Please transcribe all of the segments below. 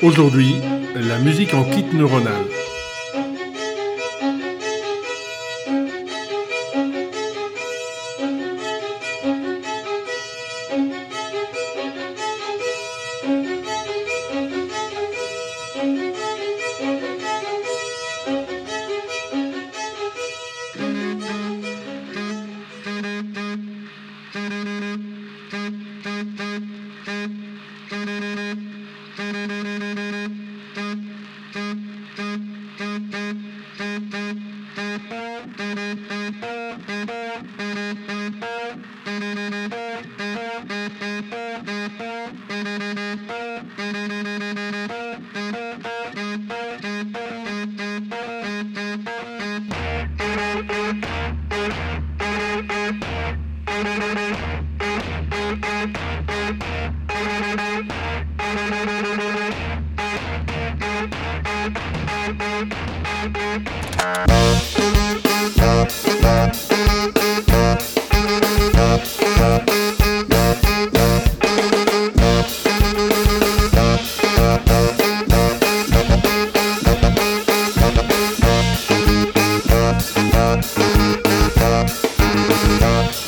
Aujourd'hui, la musique en kit neuronal. Thank you.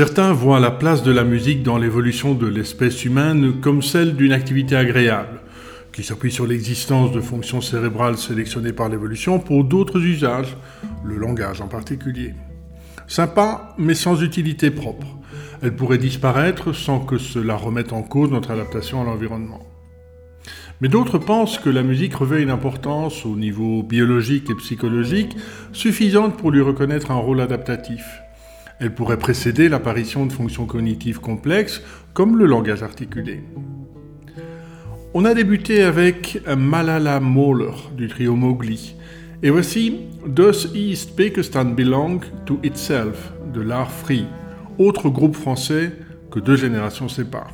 Certains voient la place de la musique dans l'évolution de l'espèce humaine comme celle d'une activité agréable, qui s'appuie sur l'existence de fonctions cérébrales sélectionnées par l'évolution pour d'autres usages, le langage en particulier. Sympa, mais sans utilité propre. Elle pourrait disparaître sans que cela remette en cause notre adaptation à l'environnement. Mais d'autres pensent que la musique revêt une importance au niveau biologique et psychologique suffisante pour lui reconnaître un rôle adaptatif. Elle pourrait précéder l'apparition de fonctions cognitives complexes comme le langage articulé. On a débuté avec Malala Moller du trio Mowgli. Et voici Does East Pakistan Belong to Itself de l'art free, autre groupe français que deux générations séparent.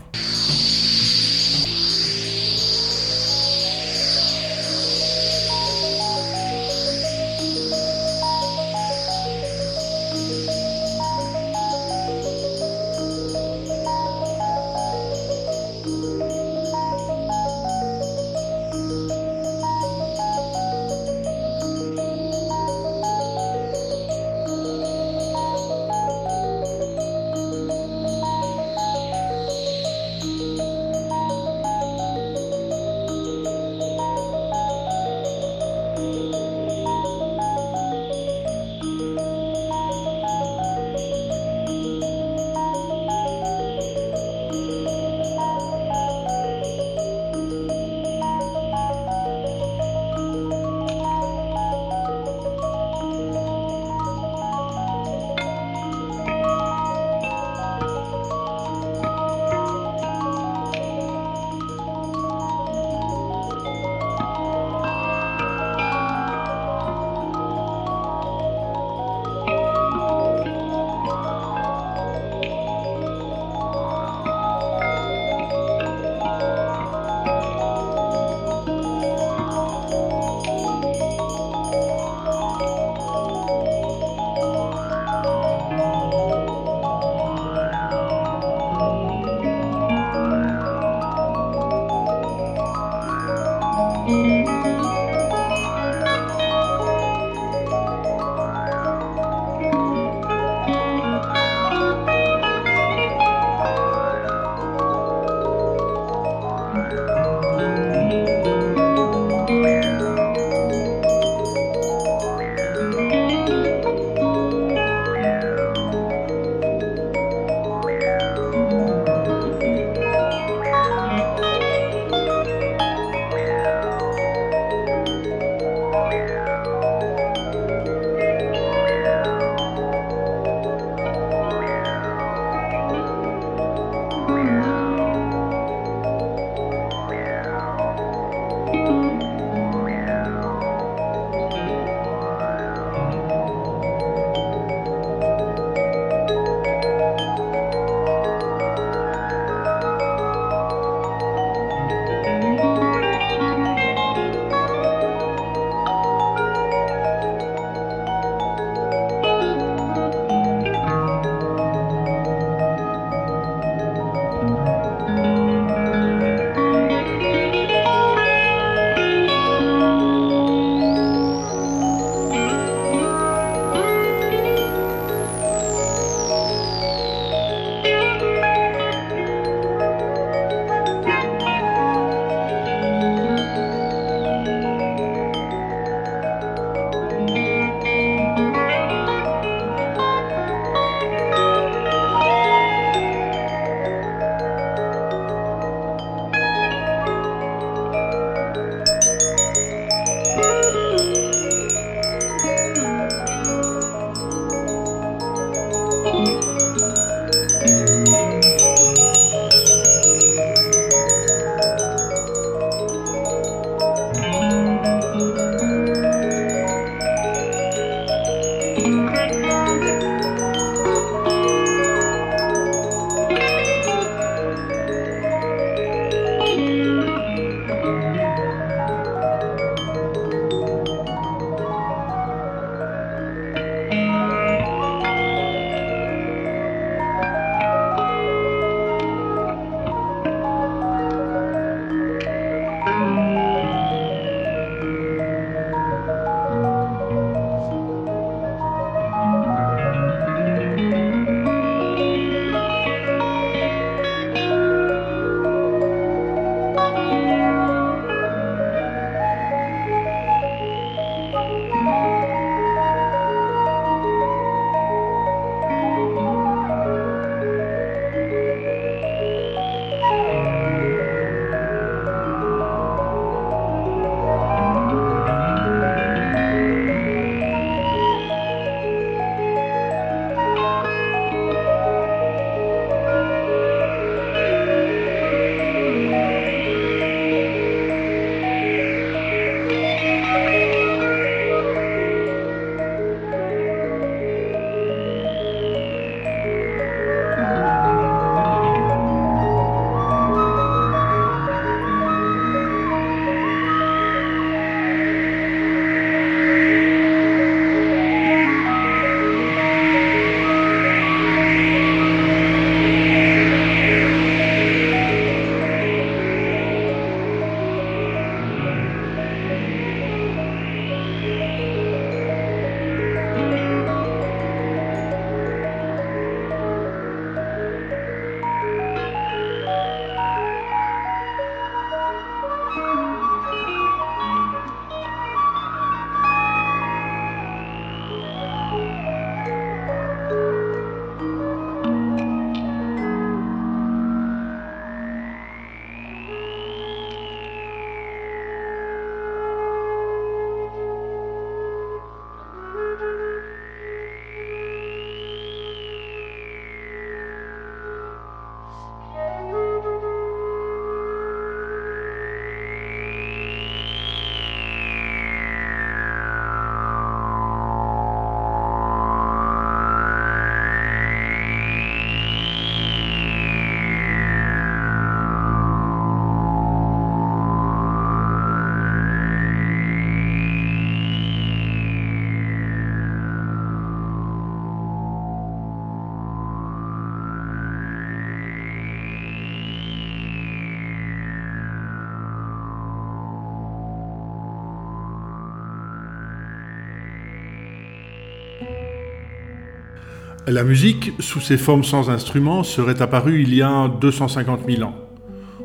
La musique, sous ses formes sans instruments, serait apparue il y a 250 000 ans.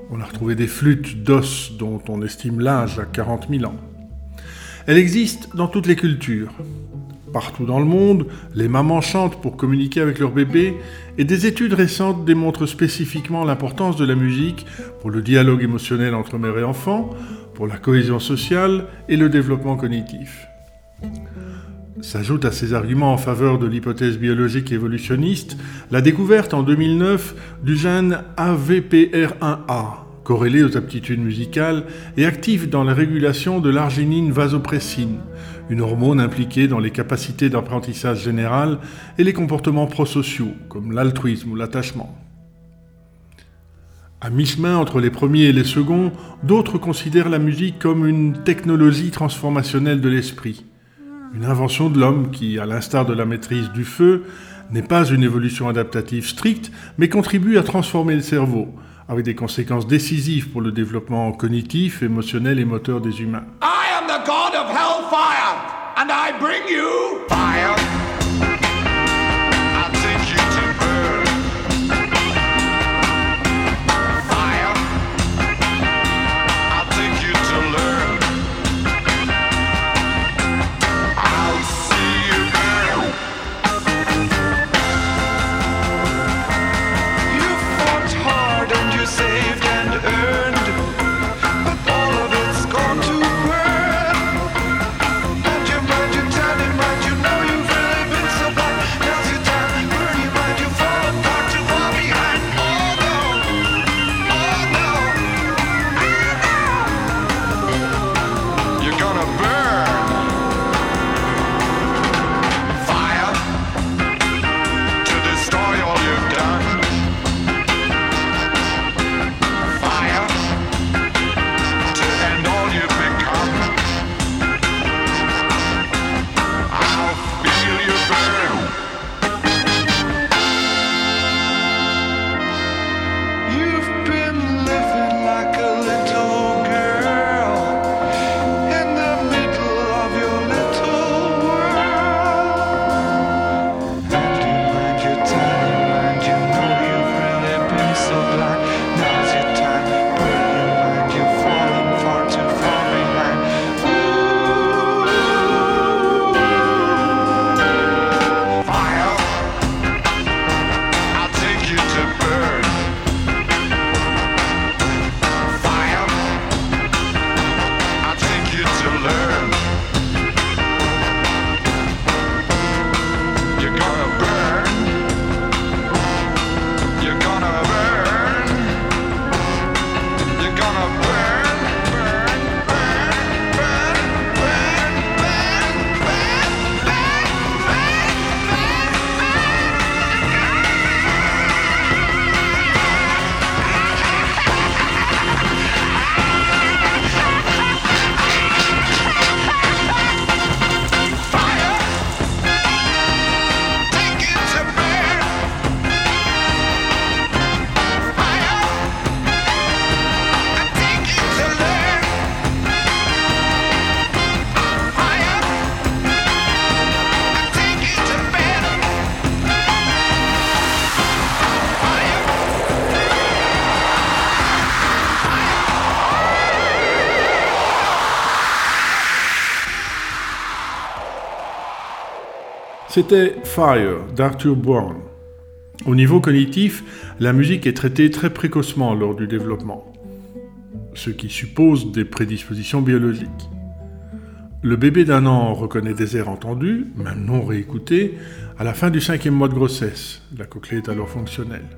On a retrouvé des flûtes d'os dont on estime l'âge à 40 000 ans. Elle existe dans toutes les cultures. Partout dans le monde, les mamans chantent pour communiquer avec leur bébé et des études récentes démontrent spécifiquement l'importance de la musique pour le dialogue émotionnel entre mère et enfant, pour la cohésion sociale et le développement cognitif. S'ajoute à ces arguments en faveur de l'hypothèse biologique évolutionniste la découverte en 2009 du gène AVPR1A, corrélé aux aptitudes musicales et actif dans la régulation de l'arginine vasopressine, une hormone impliquée dans les capacités d'apprentissage général et les comportements prosociaux, comme l'altruisme ou l'attachement. À mi-chemin entre les premiers et les seconds, d'autres considèrent la musique comme une technologie transformationnelle de l'esprit, une invention de l'homme qui, à l'instar de la maîtrise du feu, n'est pas une évolution adaptative stricte, mais contribue à transformer le cerveau, avec des conséquences décisives pour le développement cognitif, émotionnel et moteur des humains. I am the god of hellfire, and I bring you fire. C'était Fire d'Arthur Brown. Au niveau cognitif, la musique est traitée très précocement lors du développement, ce qui suppose des prédispositions biologiques. Le bébé d'un an reconnaît des airs entendus, même non réécoutés, à la fin du cinquième mois de grossesse. La cochlée est alors fonctionnelle.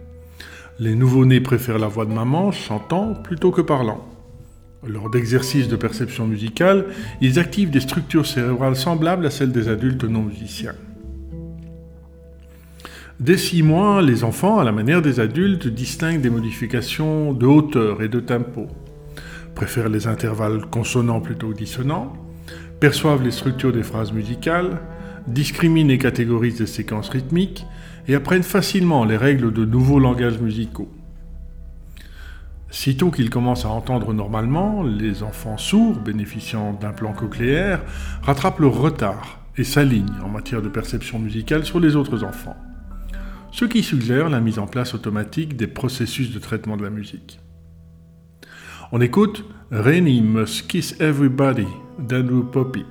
Les nouveau-nés préfèrent la voix de maman chantant plutôt que parlant. Lors d'exercices de perception musicale, ils activent des structures cérébrales semblables à celles des adultes non musiciens. Dès six mois, les enfants, à la manière des adultes, distinguent des modifications de hauteur et de tempo, préfèrent les intervalles consonants plutôt que dissonants, perçoivent les structures des phrases musicales, discriminent et catégorisent les séquences rythmiques et apprennent facilement les règles de nouveaux langages musicaux. Sitôt qu'ils commencent à entendre normalement, les enfants sourds bénéficiant d'implants cochléaires rattrapent leur retard et s'alignent en matière de perception musicale sur les autres enfants. Ce qui suggère la mise en place automatique des processus de traitement de la musique. On écoute Rainy Must Kiss Everybody d'Andrew Poppy.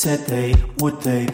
Said they would they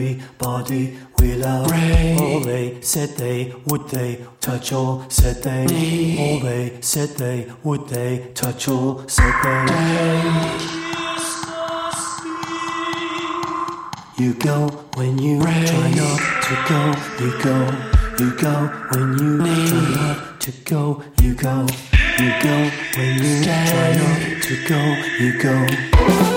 everybody we love. All they said they would they touch all said they. All they said they would they touch all said they. You go when you try not to go. You go, you go when you try not to go. You go, you go when you try not to go. You go.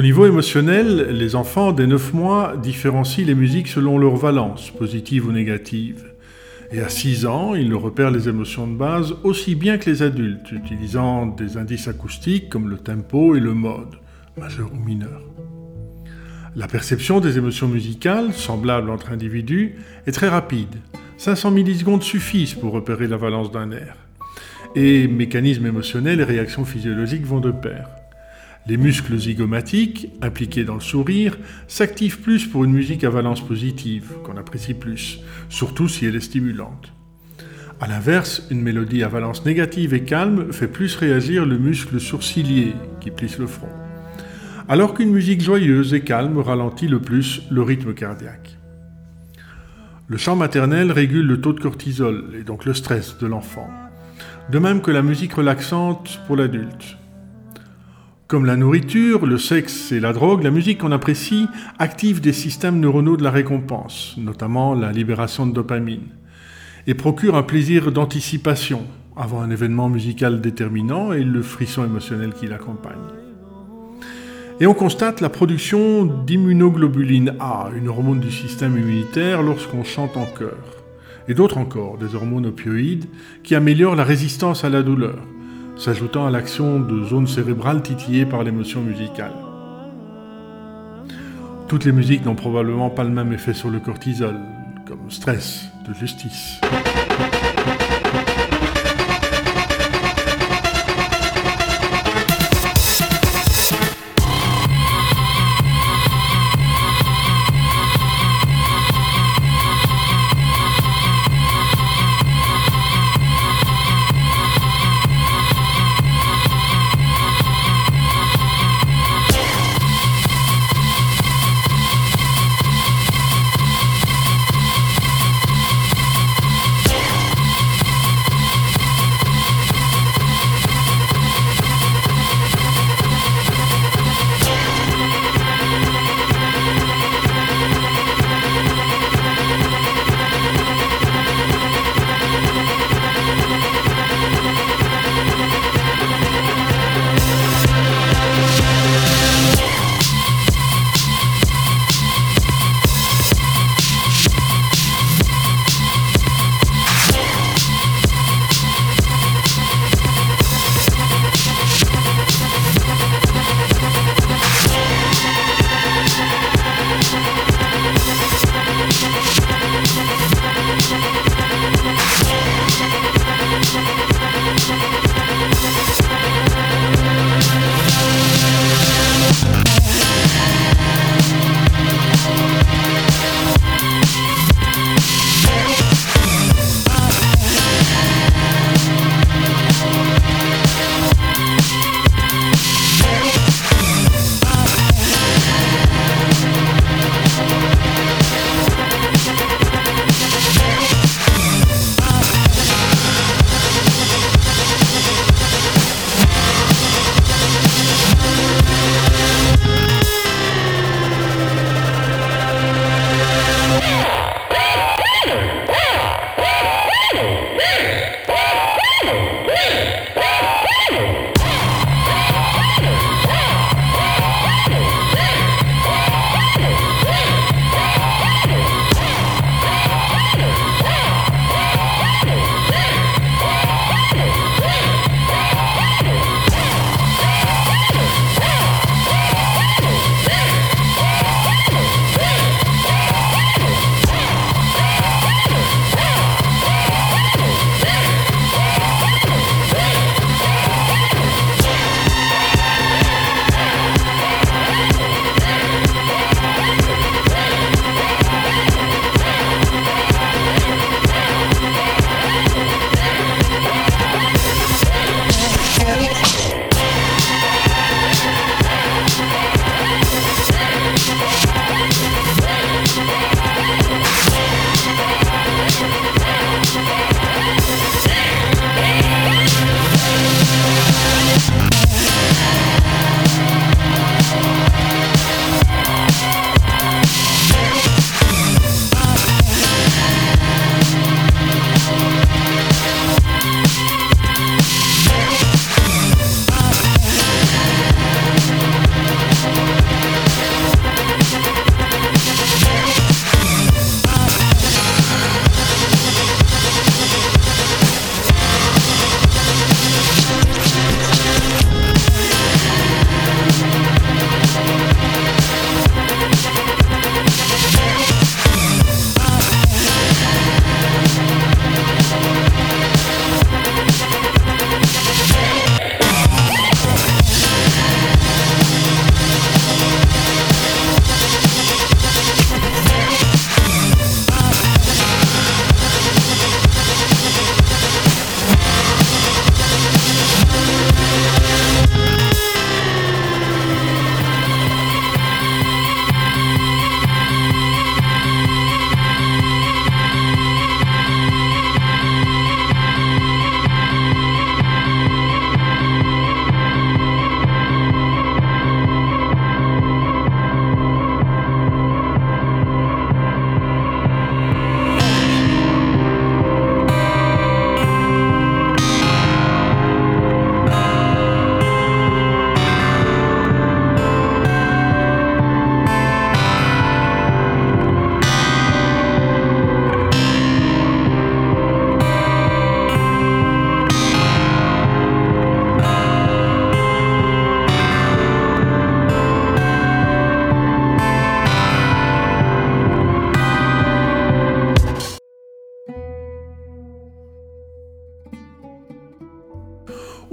Au niveau émotionnel, les enfants dès 9 mois différencient les musiques selon leur valence, positive ou négative. Et à 6 ans, ils repèrent les émotions de base aussi bien que les adultes, utilisant des indices acoustiques comme le tempo et le mode, majeur ou mineur. La perception des émotions musicales, semblables entre individus, est très rapide. 500 millisecondes suffisent pour repérer la valence d'un air. Et mécanismes émotionnels et réactions physiologiques vont de pair. Les muscles zygomatiques, impliqués dans le sourire, s'activent plus pour une musique à valence positive, qu'on apprécie plus, surtout si elle est stimulante. A l'inverse, une mélodie à valence négative et calme fait plus réagir le muscle sourcilier, qui plisse le front. Alors qu'une musique joyeuse et calme ralentit le plus le rythme cardiaque. Le chant maternel régule le taux de cortisol, et donc le stress de l'enfant. De même que la musique relaxante pour l'adulte. Comme la nourriture, le sexe et la drogue, la musique qu'on apprécie active des systèmes neuronaux de la récompense, notamment la libération de dopamine, et procure un plaisir d'anticipation avant un événement musical déterminant et le frisson émotionnel qui l'accompagne. Et on constate la production d'immunoglobuline A, une hormone du système immunitaire, lorsqu'on chante en chœur. Et d'autres encore, des hormones opioïdes, qui améliorent la résistance à la douleur, s'ajoutant à l'action de zones cérébrales titillées par l'émotion musicale. Toutes les musiques n'ont probablement pas le même effet sur le cortisol, comme stress de justice.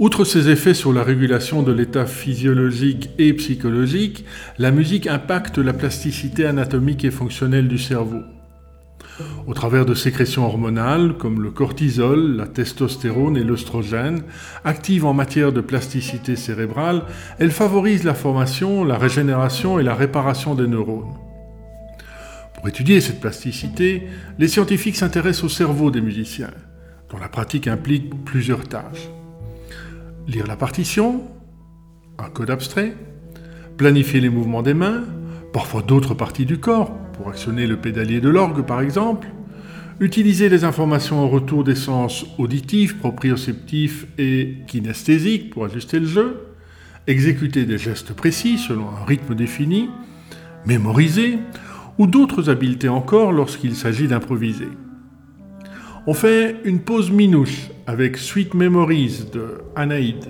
Outre ses effets sur la régulation de l'état physiologique et psychologique, la musique impacte la plasticité anatomique et fonctionnelle du cerveau. Au travers de sécrétions hormonales comme le cortisol, la testostérone et l'œstrogène, actives en matière de plasticité cérébrale, elle favorise la formation, la régénération et la réparation des neurones. Pour étudier cette plasticité, les scientifiques s'intéressent au cerveau des musiciens, dont la pratique implique plusieurs tâches. Lire la partition, un code abstrait, planifier les mouvements des mains, parfois d'autres parties du corps, pour actionner le pédalier de l'orgue par exemple, utiliser les informations en retour des sens auditifs, proprioceptifs et kinesthésiques pour ajuster le jeu, exécuter des gestes précis selon un rythme défini, mémoriser, ou d'autres habiletés encore lorsqu'il s'agit d'improviser. On fait une pause minouche avec Sweet Memories de Anaïd.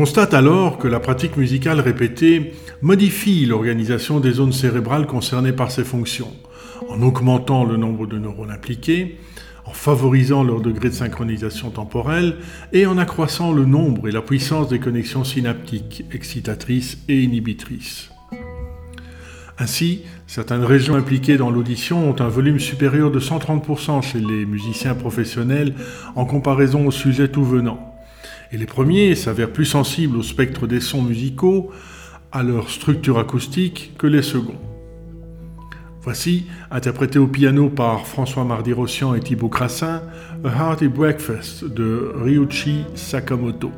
Constate alors que la pratique musicale répétée modifie l'organisation des zones cérébrales concernées par ces fonctions, en augmentant le nombre de neurones impliqués, en favorisant leur degré de synchronisation temporelle et en accroissant le nombre et la puissance des connexions synaptiques, excitatrices et inhibitrices. Ainsi, certaines régions impliquées dans l'audition ont un volume supérieur de 130% chez les musiciens professionnels en comparaison aux sujets tout venant. Et les premiers s'avèrent plus sensibles au spectre des sons musicaux, à leur structure acoustique, que les seconds. Voici, interprété au piano par François Mardi-Rossian et Thibaut Crassin, A Hearty Breakfast de Ryuichi Sakamoto.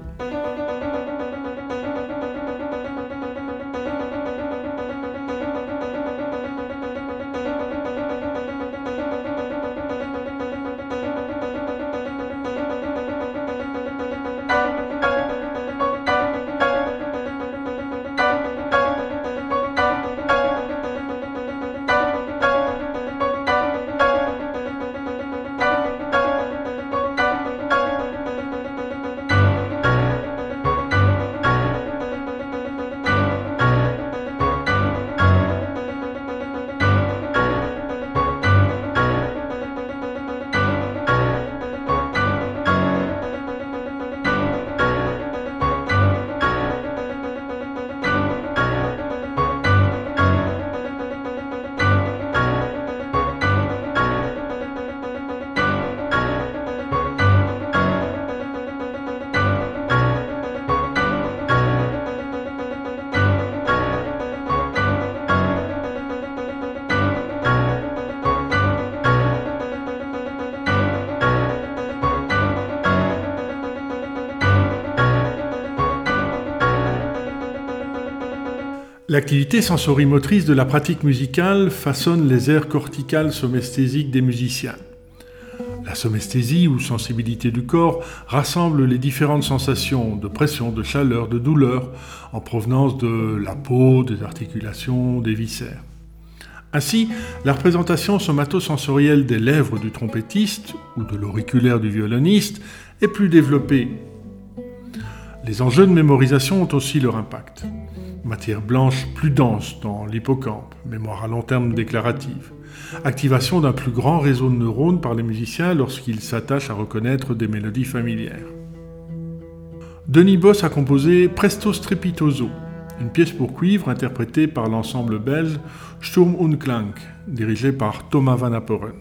L'activité sensorimotrice de la pratique musicale façonne les aires corticales somesthésiques des musiciens. La somesthésie ou sensibilité du corps rassemble les différentes sensations de pression, de chaleur, de douleur en provenance de la peau, des articulations, des viscères. Ainsi, la représentation somatosensorielle des lèvres du trompettiste ou de l'auriculaire du violoniste est plus développée. Les enjeux de mémorisation ont aussi leur impact. Matière blanche plus dense dans l'hippocampe, mémoire à long terme déclarative. Activation d'un plus grand réseau de neurones par les musiciens lorsqu'ils s'attachent à reconnaître des mélodies familières. Denis Boss a composé Presto Strepitoso, une pièce pour cuivre interprétée par l'ensemble belge Sturm und Klang, dirigé par Thomas Van Apperen.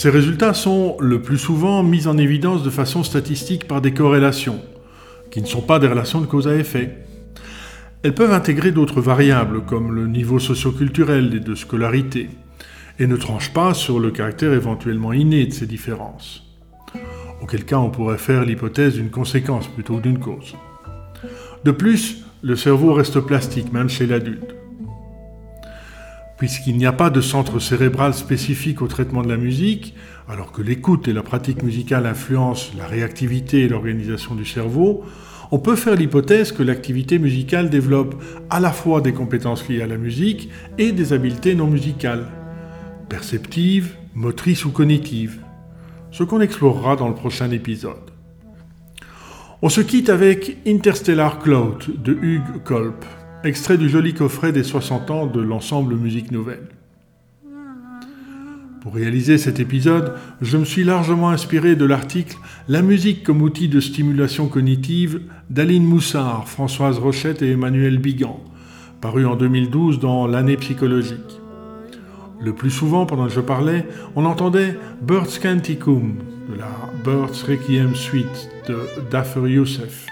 Ces résultats sont le plus souvent mis en évidence de façon statistique par des corrélations, qui ne sont pas des relations de cause à effet. Elles peuvent intégrer d'autres variables, comme le niveau socioculturel et de scolarité, et ne tranchent pas sur le caractère éventuellement inné de ces différences. Auquel cas on pourrait faire l'hypothèse d'une conséquence plutôt que d'une cause. De plus, le cerveau reste plastique même chez l'adulte. Puisqu'il n'y a pas de centre cérébral spécifique au traitement de la musique, alors que l'écoute et la pratique musicale influencent la réactivité et l'organisation du cerveau, on peut faire l'hypothèse que l'activité musicale développe à la fois des compétences liées à la musique et des habiletés non musicales, perceptives, motrices ou cognitives, ce qu'on explorera dans le prochain épisode. On se quitte avec Interstellar Cloud de Hugues Kolb, extrait du joli coffret des 60 ans de l'ensemble Musique Nouvelle. Pour réaliser cet épisode, je me suis largement inspiré de l'article La musique comme outil de stimulation cognitive d'Aline Moussard, Françoise Rochette et Emmanuel Bigan, paru en 2012 dans L'année psychologique. Le plus souvent, pendant que je parlais, on entendait Bird's Canticum de la Bird's Requiem Suite de Dafer Youssef.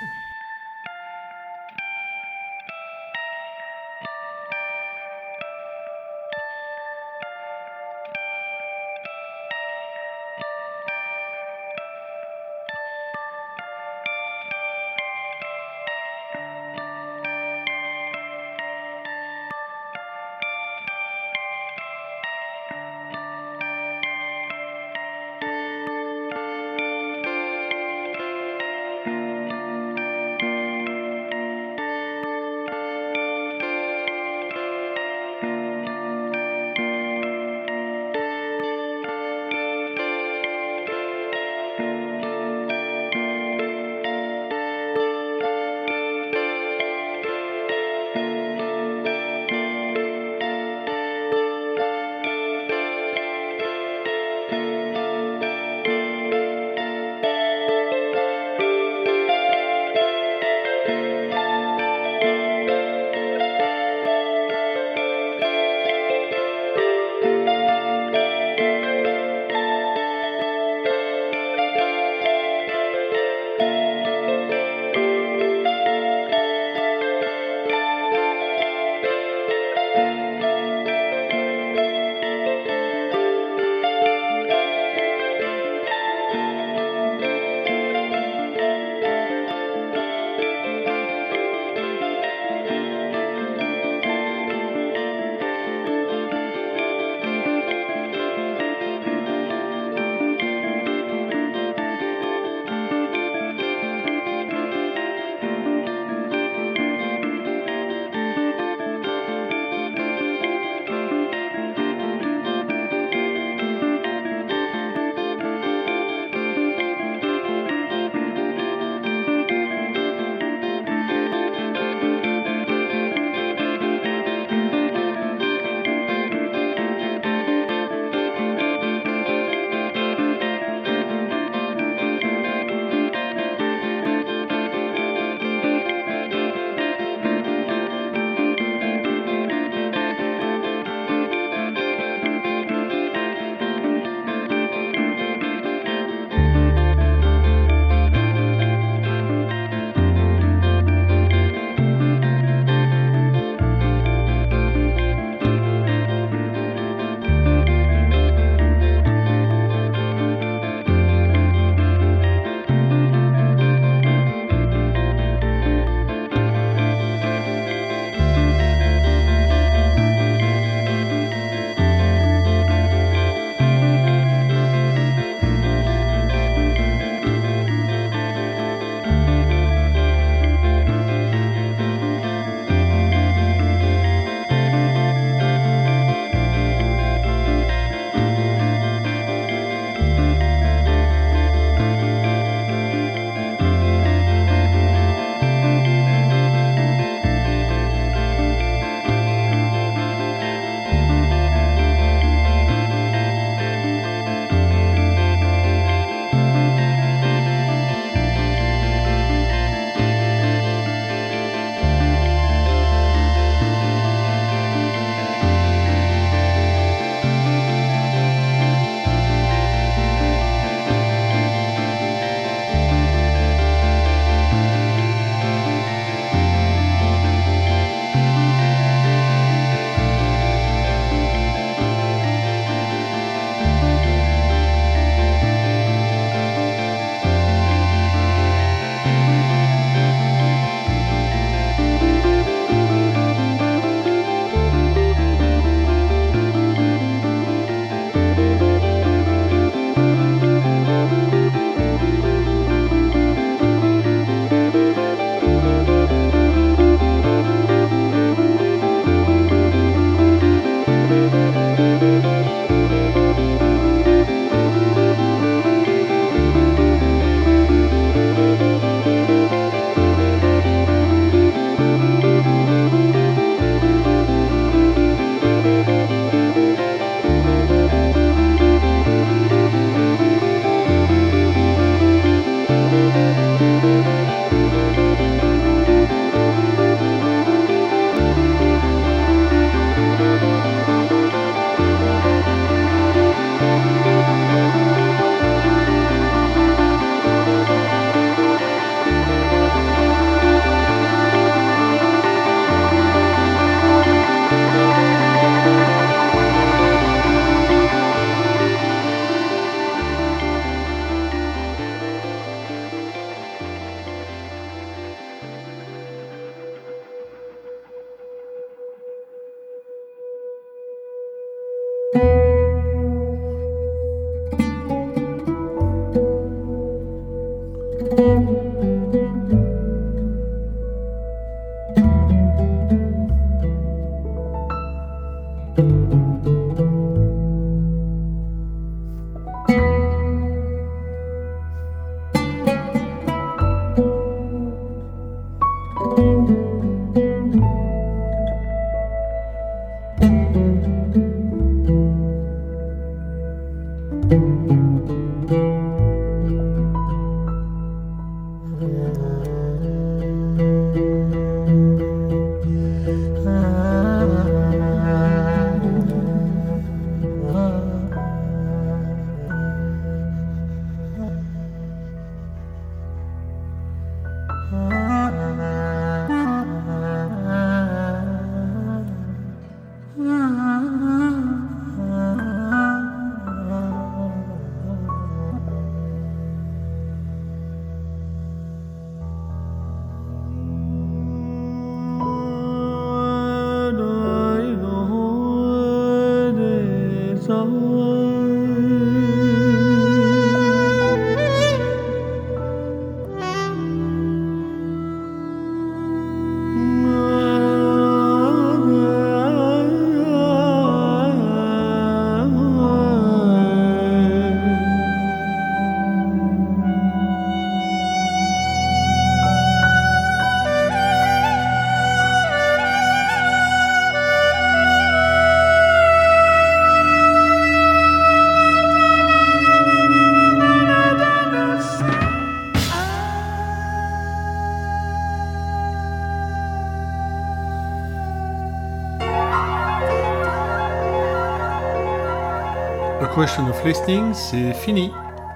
Of Listening, c'est fini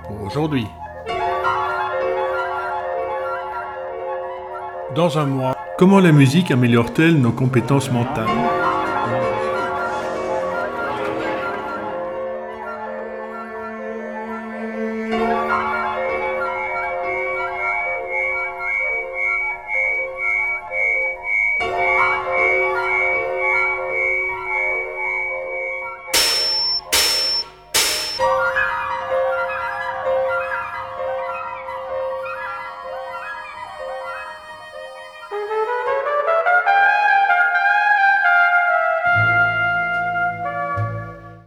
pour aujourd'hui. Dans un mois, comment la musique améliore-t-elle nos compétences mentales?